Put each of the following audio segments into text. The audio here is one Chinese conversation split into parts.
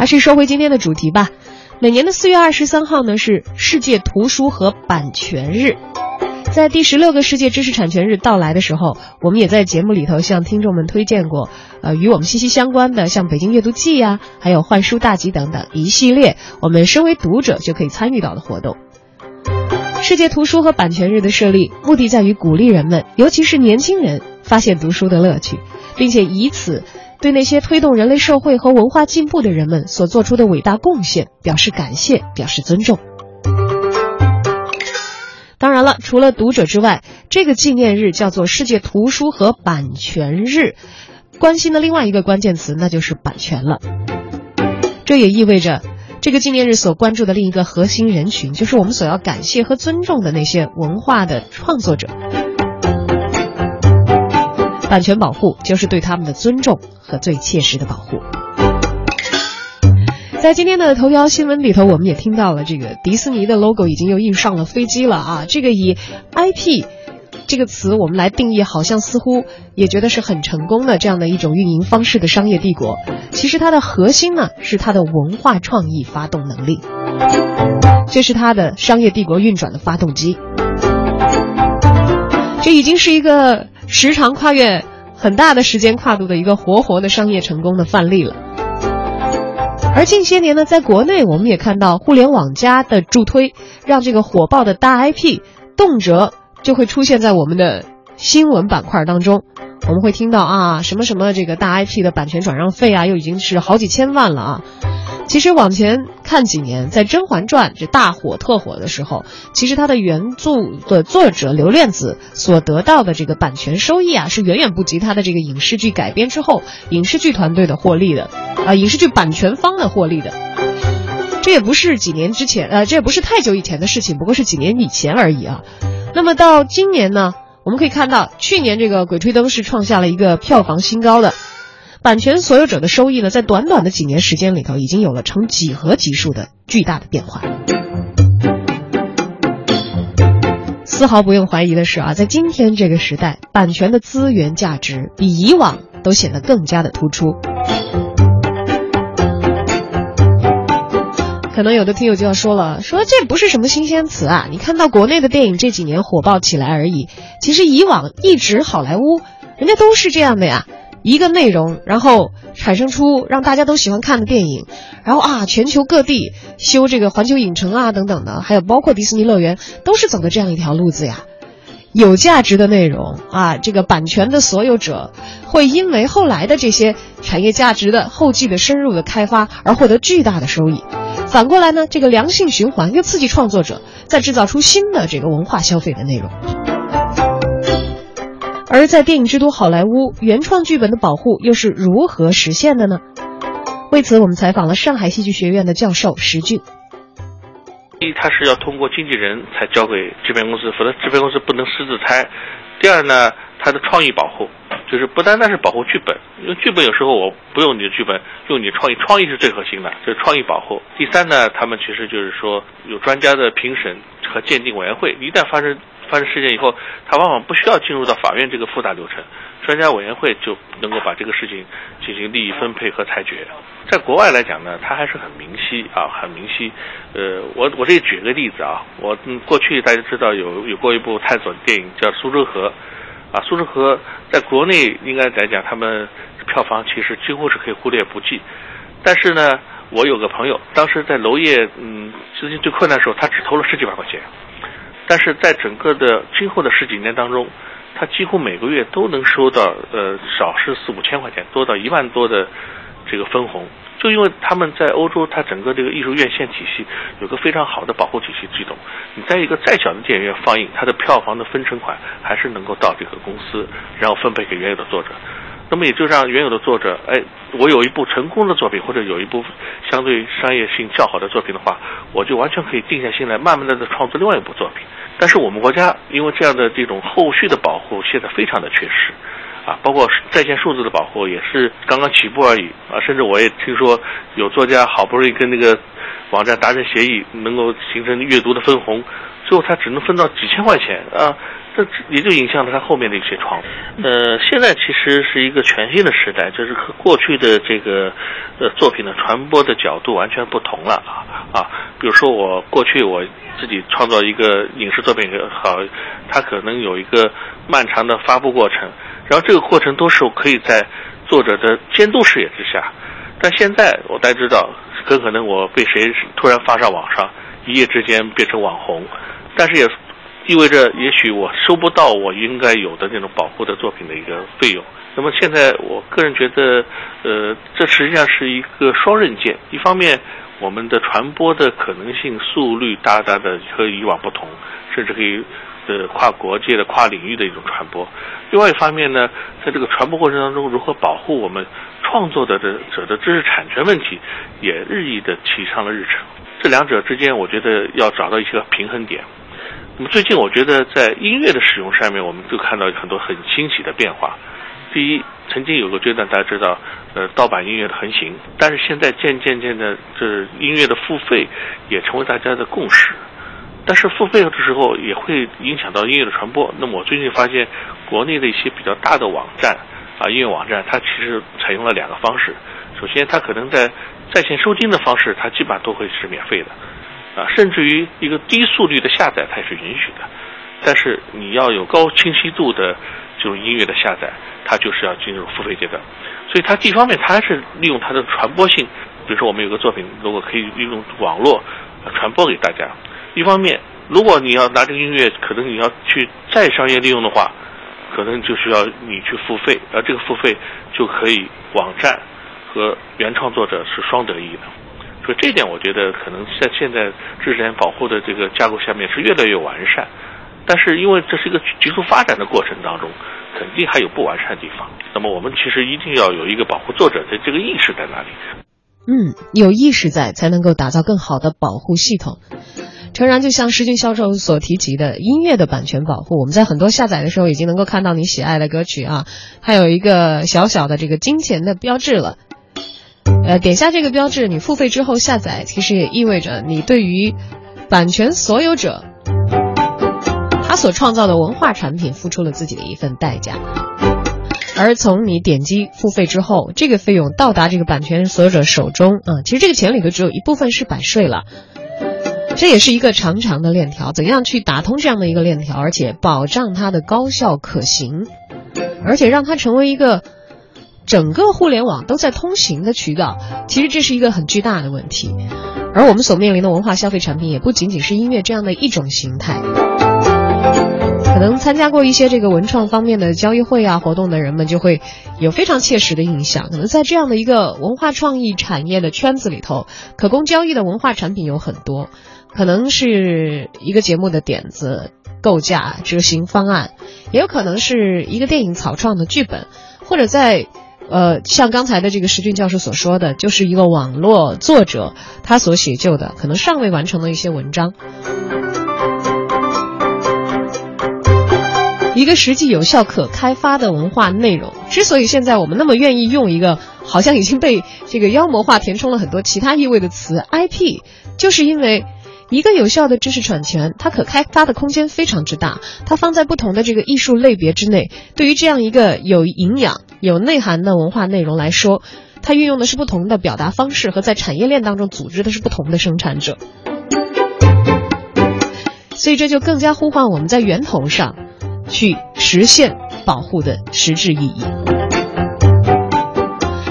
还是说回今天的主题吧。每年的四月二十三号呢是世界图书和版权日，在第十六个世界知识产权日到来的时候，我们也在节目里头向听众们推荐过，呃，与我们息息相关的，像北京阅读季呀，还有换书大集等等一系列，我们身为读者就可以参与到的活动。世界图书和版权日的设立，目的在于鼓励人们，尤其是年轻人，发现读书的乐趣，并且以此。对那些推动人类社会和文化进步的人们所做出的伟大贡献表示感谢，表示尊重。当然了，除了读者之外，这个纪念日叫做世界图书和版权日，关心的另外一个关键词那就是版权了。这也意味着，这个纪念日所关注的另一个核心人群，就是我们所要感谢和尊重的那些文化的创作者。版权保护就是对他们的尊重和最切实的保护。在今天的头条新闻里头，我们也听到了这个迪士尼的 logo 已经又印上了飞机了啊！这个以 IP 这个词我们来定义，好像似乎也觉得是很成功的这样的一种运营方式的商业帝国。其实它的核心呢是它的文化创意发动能力，这是它的商业帝国运转的发动机。这已经是一个。时长跨越很大的时间跨度的一个活活的商业成功的范例了。而近些年呢，在国内我们也看到互联网加的助推，让这个火爆的大 IP 动辄就会出现在我们的新闻板块当中。我们会听到啊，什么什么这个大 IP 的版权转让费啊，又已经是好几千万了啊。其实往前看几年，在《甄嬛传》这大火特火的时候，其实它的原著的作者刘恋子所得到的这个版权收益啊，是远远不及它的这个影视剧改编之后影视剧团队的获利的，啊，影视剧版权方的获利的。这也不是几年之前，呃，这也不是太久以前的事情，不过是几年以前而已啊。那么到今年呢，我们可以看到，去年这个《鬼吹灯》是创下了一个票房新高的。版权所有者的收益呢，在短短的几年时间里头，已经有了成几何级数的巨大的变化。丝毫不用怀疑的是啊，在今天这个时代，版权的资源价值比以往都显得更加的突出。可能有的听友就要说了，说这不是什么新鲜词啊，你看到国内的电影这几年火爆起来而已。其实以往一直好莱坞，人家都是这样的呀。一个内容，然后产生出让大家都喜欢看的电影，然后啊，全球各地修这个环球影城啊等等的，还有包括迪士尼乐园，都是走的这样一条路子呀。有价值的内容啊，这个版权的所有者会因为后来的这些产业价值的后继的深入的开发而获得巨大的收益。反过来呢，这个良性循环又刺激创作者再制造出新的这个文化消费的内容。而在电影之都好莱坞，原创剧本的保护又是如何实现的呢？为此，我们采访了上海戏剧学院的教授石俊。一，他是要通过经纪人才交给制片公司，否则制片公司不能私自拆。第二呢，他的创意保护，就是不单单是保护剧本，因为剧本有时候我不用你的剧本，用你创意，创意是最核心的，就是创意保护。第三呢，他们其实就是说有专家的评审和鉴定委员会，一旦发生。发生事件以后，他往往不需要进入到法院这个复杂流程，专家委员会就能够把这个事情进行利益分配和裁决。在国外来讲呢，它还是很明晰啊，很明晰。呃，我我这里举个例子啊，我嗯过去大家知道有有过一部探索电影叫《苏州河》，啊，《苏州河》在国内应该来讲，他们票房其实几乎是可以忽略不计。但是呢，我有个朋友，当时在娄烨嗯资金最困难的时候，他只投了十几万块钱。但是在整个的今后的十几年当中，他几乎每个月都能收到呃少是四五千块钱，多到一万多的这个分红。就因为他们在欧洲，它整个这个艺术院线体系有个非常好的保护体系系统。你在一个再小的电影院放映，它的票房的分成款还是能够到这个公司，然后分配给原有的作者。那么也就让原有的作者，哎，我有一部成功的作品，或者有一部相对商业性较好的作品的话，我就完全可以定下心来，慢慢的在创作另外一部作品。但是我们国家因为这样的这种后续的保护现在非常的缺失，啊，包括在线数字的保护也是刚刚起步而已啊。甚至我也听说有作家好不容易跟那个网站达成协议，能够形成阅读的分红，最后他只能分到几千块钱啊，这也就影响了他后面的一些创作。呃，现在其实是一个全新的时代，就是和过去的这个呃作品的传播的角度完全不同了啊啊，比如说我过去我自己创造一个影视作品也好，它可能有一个漫长的发布过程，然后这个过程都是可以在作者的监督视野之下，但现在我大家知道，很可能我被谁突然发上网上。一夜之间变成网红，但是也意味着也许我收不到我应该有的那种保护的作品的一个费用。那么现在我个人觉得，呃，这实际上是一个双刃剑。一方面，我们的传播的可能性速率大大的和以往不同，甚至可以呃跨国界的、跨领域的一种传播。另外一方面呢，在这个传播过程当中，如何保护我们创作的这者的知识产权问题，也日益的提上了日程。这两者之间，我觉得要找到一些平衡点。那么最近，我觉得在音乐的使用上面，我们就看到很多很新奇的变化。第一，曾经有个阶段，大家知道，呃，盗版音乐的横行，但是现在渐渐渐的，这音乐的付费也成为大家的共识。但是付费的时候也会影响到音乐的传播。那么我最近发现，国内的一些比较大的网站啊，音乐网站，它其实采用了两个方式。首先，它可能在在线收听的方式，它基本上都会是免费的，啊，甚至于一个低速率的下载，它也是允许的。但是你要有高清晰度的这种音乐的下载，它就是要进入付费阶段。所以它一方面它是利用它的传播性，比如说我们有个作品，如果可以利用网络传播给大家；一方面，如果你要拿这个音乐，可能你要去再商业利用的话，可能就需要你去付费，而这个付费就可以网站。和原创作者是双得益的，所以这点我觉得可能在现在知识产权保护的这个架构下面是越来越完善，但是因为这是一个急速发展的过程当中，肯定还有不完善的地方。那么我们其实一定要有一个保护作者的这个意识在哪里？嗯，有意识在才能够打造更好的保护系统。诚然，就像石俊教授所提及的音乐的版权保护，我们在很多下载的时候已经能够看到你喜爱的歌曲啊，还有一个小小的这个金钱的标志了。呃，点下这个标志，你付费之后下载，其实也意味着你对于版权所有者他所创造的文化产品付出了自己的一份代价。而从你点击付费之后，这个费用到达这个版权所有者手中啊，其实这个钱里头只有一部分是版税了。这也是一个长长的链条，怎样去打通这样的一个链条，而且保障它的高效可行，而且让它成为一个。整个互联网都在通行的渠道，其实这是一个很巨大的问题，而我们所面临的文化消费产品也不仅仅是音乐这样的一种形态。可能参加过一些这个文创方面的交易会啊活动的人们，就会有非常切实的印象。可能在这样的一个文化创意产业的圈子里头，可供交易的文化产品有很多，可能是一个节目的点子、构架、执行方案，也有可能是一个电影草创的剧本，或者在。呃，像刚才的这个石俊教授所说的，就是一个网络作者他所写就的，可能尚未完成的一些文章。一个实际有效可开发的文化内容，之所以现在我们那么愿意用一个好像已经被这个妖魔化、填充了很多其他意味的词 IP，就是因为。一个有效的知识产权，它可开发的空间非常之大。它放在不同的这个艺术类别之内，对于这样一个有营养、有内涵的文化内容来说，它运用的是不同的表达方式，和在产业链当中组织的是不同的生产者。所以这就更加呼唤我们在源头上，去实现保护的实质意义。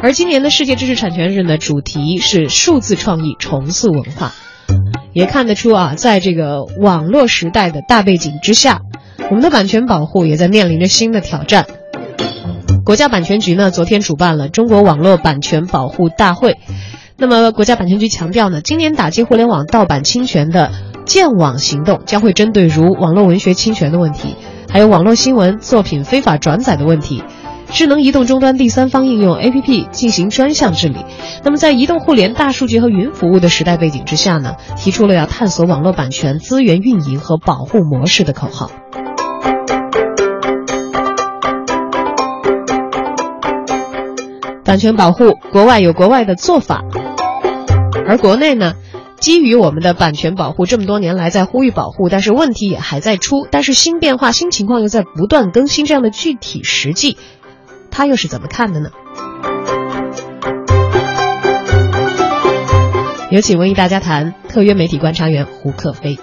而今年的世界知识产权日呢，主题是数字创意重塑文化。也看得出啊，在这个网络时代的大背景之下，我们的版权保护也在面临着新的挑战。国家版权局呢，昨天主办了中国网络版权保护大会。那么，国家版权局强调呢，今年打击互联网盗版侵权的建网行动将会针对如网络文学侵权的问题，还有网络新闻作品非法转载的问题。智能移动终端第三方应用 APP 进行专项治理。那么，在移动互联、大数据和云服务的时代背景之下呢，提出了要探索网络版权资源运营和保护模式的口号。版权保护，国外有国外的做法，而国内呢，基于我们的版权保护，这么多年来在呼吁保护，但是问题也还在出，但是新变化、新情况又在不断更新，这样的具体实际，他又是怎么看的呢？有请文艺大家谈特约媒体观察员胡克飞。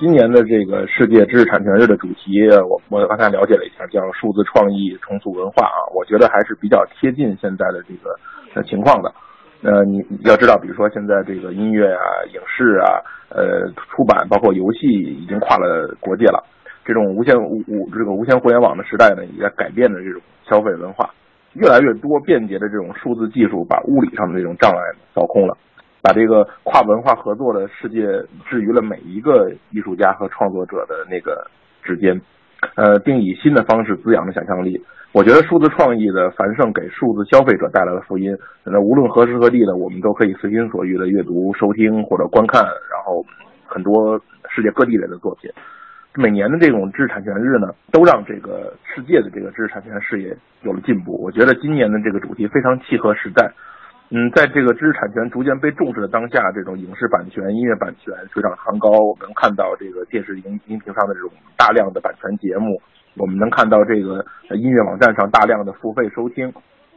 今年的这个世界知识产权日的主题，我我刚才了解了一下，叫数字创意重塑文化啊，我觉得还是比较贴近现在的这个情况的。呃，你要知道，比如说现在这个音乐啊、影视啊、呃出版，包括游戏，已经跨了国界了。这种无线无无这个无线互联网的时代呢，也在改变了这种消费文化，越来越多便捷的这种数字技术，把物理上的这种障碍扫空了。把这个跨文化合作的世界置于了每一个艺术家和创作者的那个之间，呃，并以新的方式滋养着想象力。我觉得数字创意的繁盛给数字消费者带来了福音。那无论何时何地呢，我们都可以随心所欲的阅读、收听或者观看，然后很多世界各地人的作品。每年的这种知识产权日呢，都让这个世界的这个知识产权事业有了进步。我觉得今年的这个主题非常契合时代。嗯，在这个知识产权逐渐被重视的当下，这种影视版权、音乐版权水涨船高。我们能看到这个电视荧荧屏上的这种大量的版权节目，我们能看到这个音乐网站上大量的付费收听。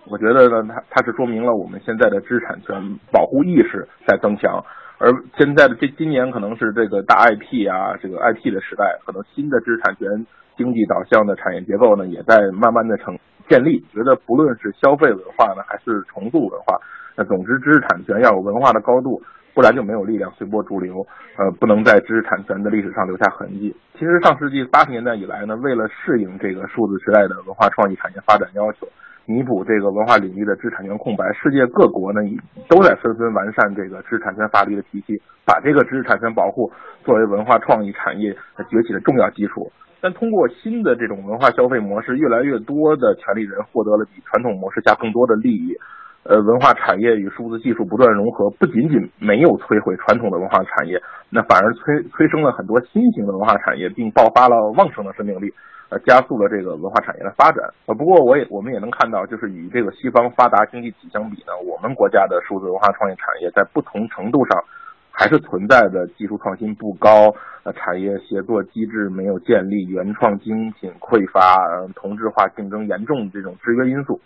我觉得呢，它它是说明了我们现在的知识产权保护意识在增强。而现在的这今年可能是这个大 IP 啊，这个 IP 的时代，可能新的知识产权经济导向的产业结构呢，也在慢慢的成建立。觉得不论是消费文化呢，还是重塑文化。那总之，知识产权要有文化的高度，不然就没有力量随波逐流。呃，不能在知识产权的历史上留下痕迹。其实，上世纪八十年代以来呢，为了适应这个数字时代的文化创意产业发展要求，弥补这个文化领域的知识产权空白，世界各国呢都在纷纷完善这个知识产权法律的体系，把这个知识产权保护作为文化创意产业崛起的重要基础。但通过新的这种文化消费模式，越来越多的权利人获得了比传统模式下更多的利益。呃，文化产业与数字技术不断融合，不仅仅没有摧毁传统的文化产业，那反而催催生了很多新型的文化产业，并爆发了旺盛的生命力，呃，加速了这个文化产业的发展。呃，不过我也我们也能看到，就是与这个西方发达经济体相比呢，我们国家的数字文化创意产业在不同程度上还是存在着技术创新不高、呃，产业协作机制没有建立、原创精品匮乏、同质化竞争严重这种制约因素。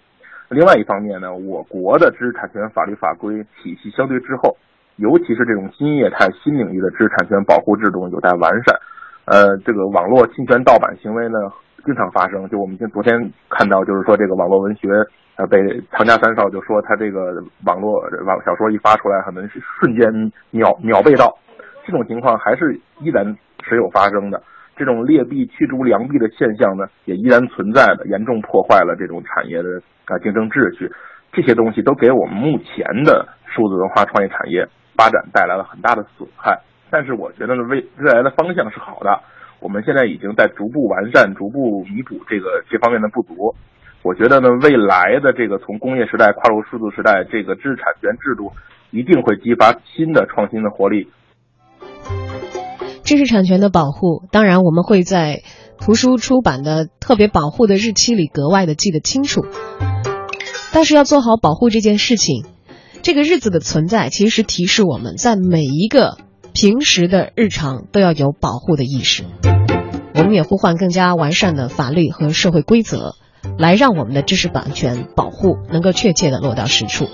另外一方面呢，我国的知识产权法律法规体系相对滞后，尤其是这种新业态、新领域的知识产权保护制度有待完善。呃，这个网络侵权盗版行为呢，经常发生。就我们今昨天看到，就是说这个网络文学，呃，被唐家三少就说他这个网络网小说一发出来，可能是瞬间秒秒被盗，这种情况还是依然时有发生的。这种劣币驱逐良币的现象呢，也依然存在的，严重破坏了这种产业的啊竞争秩序。这些东西都给我们目前的数字文化创业产业发展带来了很大的损害。但是我觉得呢，未未来的方向是好的。我们现在已经在逐步完善、逐步弥补这个这方面的不足。我觉得呢，未来的这个从工业时代跨入数字时代，这个知识产权制度一定会激发新的创新的活力。知识产权的保护，当然我们会在图书出版的特别保护的日期里格外的记得清楚。但是要做好保护这件事情，这个日子的存在，其实提示我们在每一个平时的日常都要有保护的意识。我们也呼唤更加完善的法律和社会规则，来让我们的知识版权保护能够确切的落到实处。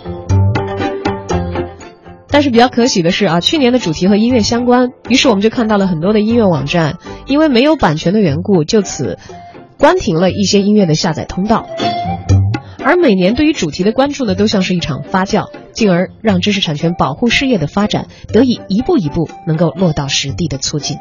但是比较可喜的是啊，去年的主题和音乐相关，于是我们就看到了很多的音乐网站，因为没有版权的缘故，就此关停了一些音乐的下载通道。而每年对于主题的关注呢，都像是一场发酵，进而让知识产权保护事业的发展得以一步一步能够落到实地的促进。